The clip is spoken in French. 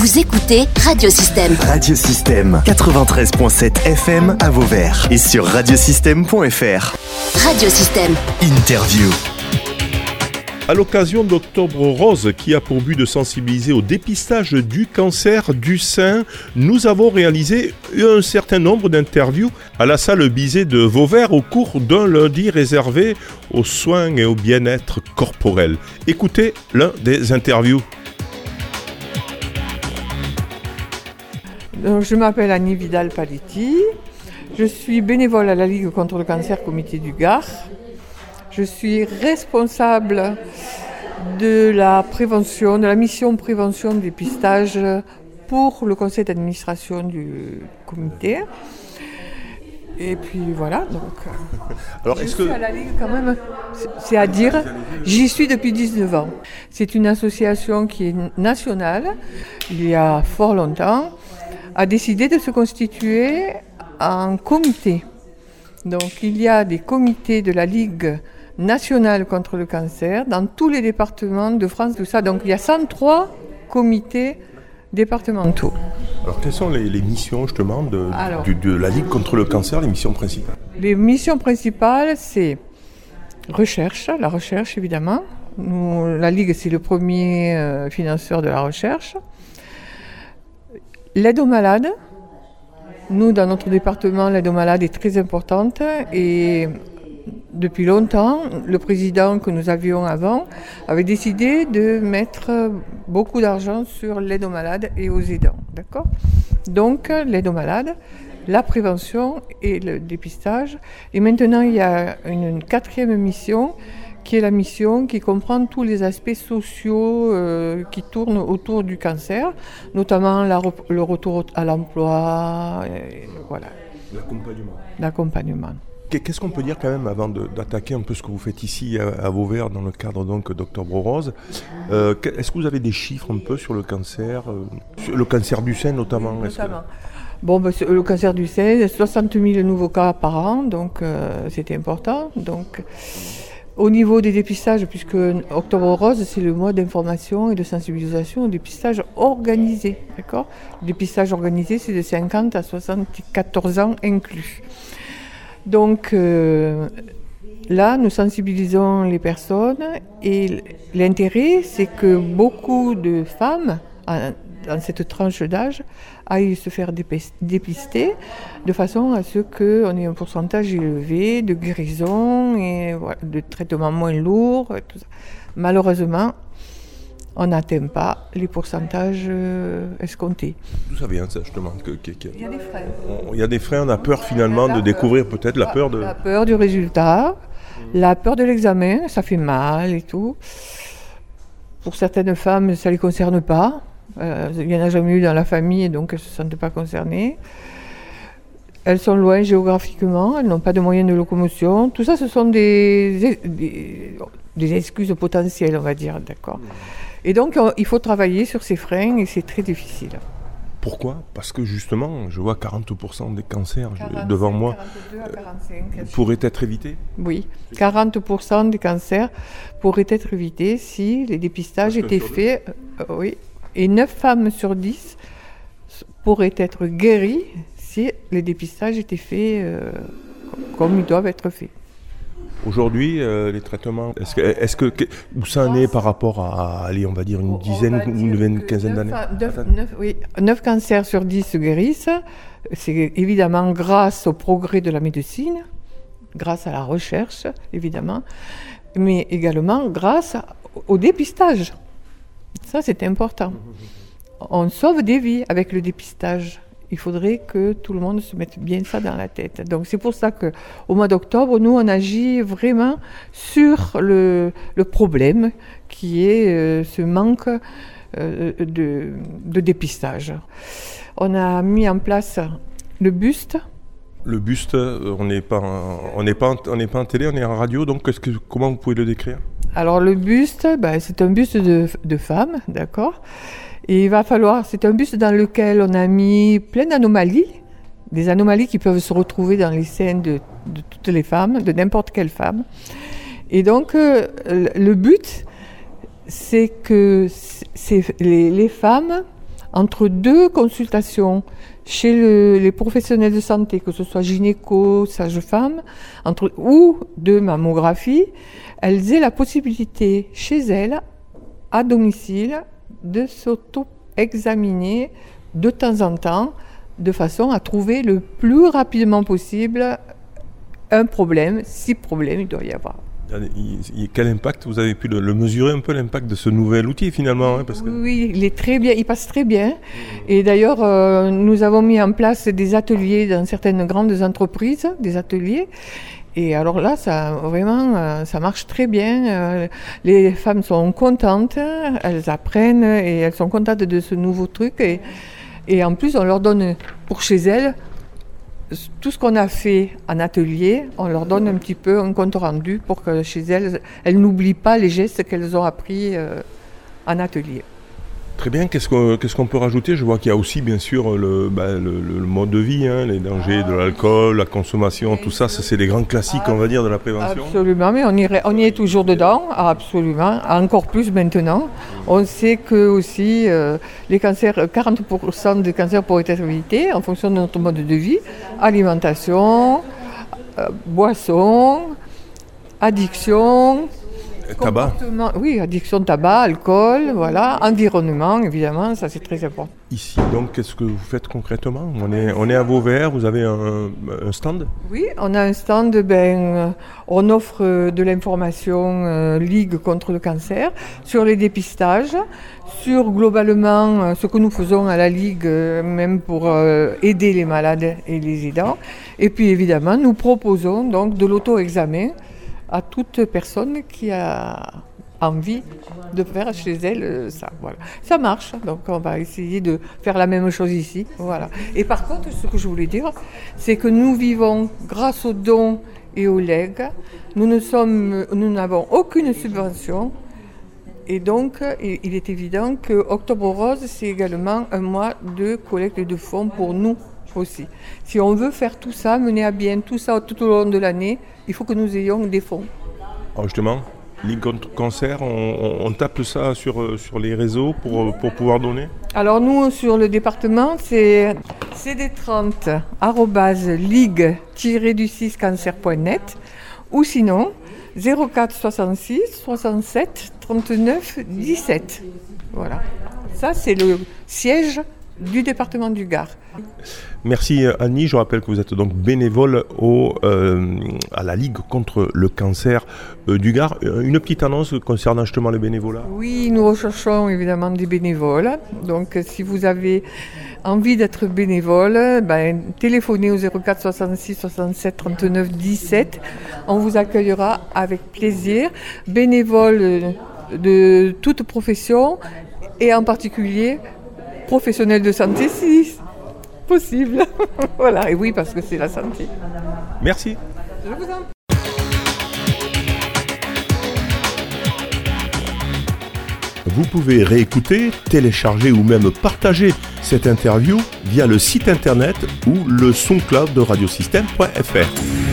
Vous écoutez Radiosystème. Radiosystème 93.7 FM à Vauvert et sur radiosystème.fr. Radiosystème. Interview. À l'occasion d'Octobre Rose, qui a pour but de sensibiliser au dépistage du cancer du sein, nous avons réalisé un certain nombre d'interviews à la salle Bizet de Vauvert au cours d'un lundi réservé aux soins et au bien-être corporel. Écoutez l'un des interviews. Je m'appelle Annie Vidal-Paletti. Je suis bénévole à la Ligue contre le cancer Comité du Gard. Je suis responsable de la prévention, de la mission prévention dépistage pour le conseil d'administration du comité. Et puis voilà, donc. Alors, je est-ce suis que à la Ligue quand même, c'est- c'est à dire, j'y suis depuis 19 ans. C'est une association qui est nationale, il y a fort longtemps, a décidé de se constituer en comité. Donc il y a des comités de la Ligue nationale contre le cancer dans tous les départements de France, tout ça. Donc il y a 103 comités départementaux. alors, quelles sont les, les missions justement de, Alors. du- de la Ligue contre le cancer, les missions principales? Les missions principales, c'est recherche, la recherche évidemment. Nous, la Ligue, c'est le premier euh, financeur de la recherche. L'aide aux malades. Nous, dans notre département, l'aide aux malades est très importante et depuis longtemps, le président que nous avions avant avait décidé de mettre beaucoup d'argent sur l'aide aux malades et aux aidants. D'accord? Donc, l'aide aux malades, la prévention et le dépistage. Et maintenant, il y a une, une quatrième mission qui est la mission qui comprend tous les aspects sociaux euh, qui tournent autour du cancer, notamment la le retour à l'emploi, voilà, L'accompagnement. l'accompagnement. Qu'est- Qu'est-ce qu'on peut dire quand même avant d'attaquer un peu ce que vous faites ici à, à Vauvert dans le cadre donc d'Octobre Rose Euh, Est-ce que vous avez des chiffres un peu sur le cancer, euh, sur le cancer du sein notamment Notamment. Bon, ben, le cancer du sein, 60 000 nouveaux cas par an, donc euh, c'était important. Donc, au niveau des dépistages, puisque Octobre Rose, c'est le mois d'information et de sensibilisation au dépistage organisé. D'accord? Le dépistage organisé, c'est de 50 à 74 ans inclus. Donc, euh, là, nous sensibilisons les personnes et l'intérêt, c'est que beaucoup de femmes, dans cette tranche d'âge, aillent se faire dépis- dépister de façon à ce qu'on ait un pourcentage élevé de guérison et voilà, de traitements moins lourds. et tout ça. Malheureusement, on n'atteint pas les pourcentages euh, escomptés. D'où ça vient ça justement que- que- que- Il y a des frais. on- Il y a des freins, on a peur finalement de peur. découvrir peut-être la peur de... La peur du résultat, la peur de l'examen, ça fait mal et tout. Pour certaines femmes, ça ne les concerne pas. Euh, il n'y en a jamais eu dans la famille, donc elles ne se sentent pas concernées. Elles sont loin géographiquement, elles n'ont pas de moyens de locomotion. Tout ça, ce sont des, des, des excuses potentielles, on va dire, d'accord. Et donc, on- il faut travailler sur ces freins et c'est très difficile. Pourquoi? Parce que justement, je vois 40% des cancers devant moi 42 à 45. pourraient être évités? Oui, 40% des cancers pourraient être évités si les dépistages étaient faits. euh, oui, et 9 femmes sur 10 s- pourraient être guéries si les dépistages étaient faits euh, comme ils doivent être faits. Aujourd'hui, euh, les traitements, est-ce que, où ça en est par rapport à, allez, on va dire une dizaine ou une vingt- quinzaine d'années? Attends. 9, cancers sur 10 se guérissent. C'est évidemment grâce au progrès de la médecine, grâce à la recherche, évidemment, mais également grâce au dépistage. Ça, c'est important. On sauve des vies avec le dépistage. Il faudrait que tout le monde se mette bien ça dans la tête. Donc c'est pour ça que au mois d'octobre, nous on agit vraiment sur le, problème qui est euh, ce manque euh, de, dépistage. On a mis en place le buste. Le buste, euh, on n'est pas, n'est pas, en- télé, on est en radio. Donc, comment vous pouvez le décrire? Alors le buste, ben, c'est un buste de, femme, d'accord Et il va falloir, c'est un buste dans lequel on a mis plein d'anomalies, des anomalies qui peuvent se retrouver dans les scènes de, toutes les femmes, de n'importe quelle femme. Et donc euh, le but, c'est que les femmes entre deux consultations chez les professionnels de santé, que ce soit gynéco, sage-femme, ou de mammographie, elles aient la possibilité chez elles, à domicile, de s'auto-examiner de temps en temps, de façon à trouver le plus rapidement possible un problème, si problème il doit y avoir. Quel impact vous avez pu le, mesurer un peu l'impact de ce nouvel outil finalement hein, parce que... Oui, il est très bien, il passe très bien. Et d'ailleurs, euh, nous avons mis en place des ateliers dans certaines grandes entreprises, des ateliers. Et alors là, ça vraiment, euh, ça marche très bien. Euh, les femmes sont contentes, elles apprennent et elles sont contentes de ce nouveau truc. Et, et en plus, on leur donne pour chez elles tout ce qu'on a fait en atelier, on leur donne un petit peu un compte rendu pour que chez elles, elles n'oublient pas les gestes qu'elles ont appris euh, en atelier. Très bien, qu'est-ce qu'on peut rajouter? Je vois qu'il y a aussi bien sûr le, bah, mode de vie, hein, les dangers de l'alcool, la consommation, tout ça, c'est les grands classiques, on va dire, de la prévention. Absolument, mais on y, on y est toujours dedans, absolument, encore plus maintenant. On sait que aussi euh, les cancers, 40% des cancers pourraient être évités en fonction de notre mode de vie, alimentation, euh, boisson, addiction, Tabac Oui, addiction tabac, alcool, voilà. Environnement, évidemment, ça c'est très important. Ici, donc, qu'est-ce que vous faites concrètement? On est, on est à Vauvert, vous avez un, stand? Oui, on a un stand, ben, on offre de l'information euh, Ligue contre le cancer sur les dépistages, sur globalement euh, ce que nous faisons à la Ligue, euh, même pour aider les malades et les aidants. Et puis évidemment, nous proposons donc de l'auto-examen à toute personne qui a envie de faire chez elle euh, ça. Voilà. Ça marche, donc on va essayer de faire la même chose ici. Voilà. Et par contre, ce que je voulais dire, c'est que nous vivons grâce aux dons et aux legs. Nous ne sommes, nous n'avons aucune subvention. Et donc, il est évident que Octobre Rose, c'est également un mois de collecte de fonds pour nous aussi. Si on veut faire tout ça, mener à bien tout ça tout au long de l'année, il faut que nous ayons des fonds. Alors justement, Ligue contre cancer, on, tape ça sur, euh, sur les réseaux pour, euh, pour pouvoir donner Alors nous, sur le département, c'est cd30 ligue-du6 cancer.net ou sinon 04 66 67 39 17. Voilà. Ça, c'est le siège du département du Gard. Merci Annie, je rappelle que vous êtes donc bénévole au, euh, à la Ligue contre le cancer euh, du Gard. Euh, une petite annonce concernant justement les bénévolats Oui, nous recherchons évidemment des bénévoles. Donc si vous avez envie d'être bénévole, ben, téléphonez au 04 66 67 39 17. On vous accueillera avec plaisir. Bénévole de toute profession et en particulier professionnel de santé si possible. voilà, et oui, parce que c'est la santé. Merci. Je vous en Vous pouvez réécouter, télécharger ou même partager cette interview via le site internet ou le SoundCloud de radiosystème.fr.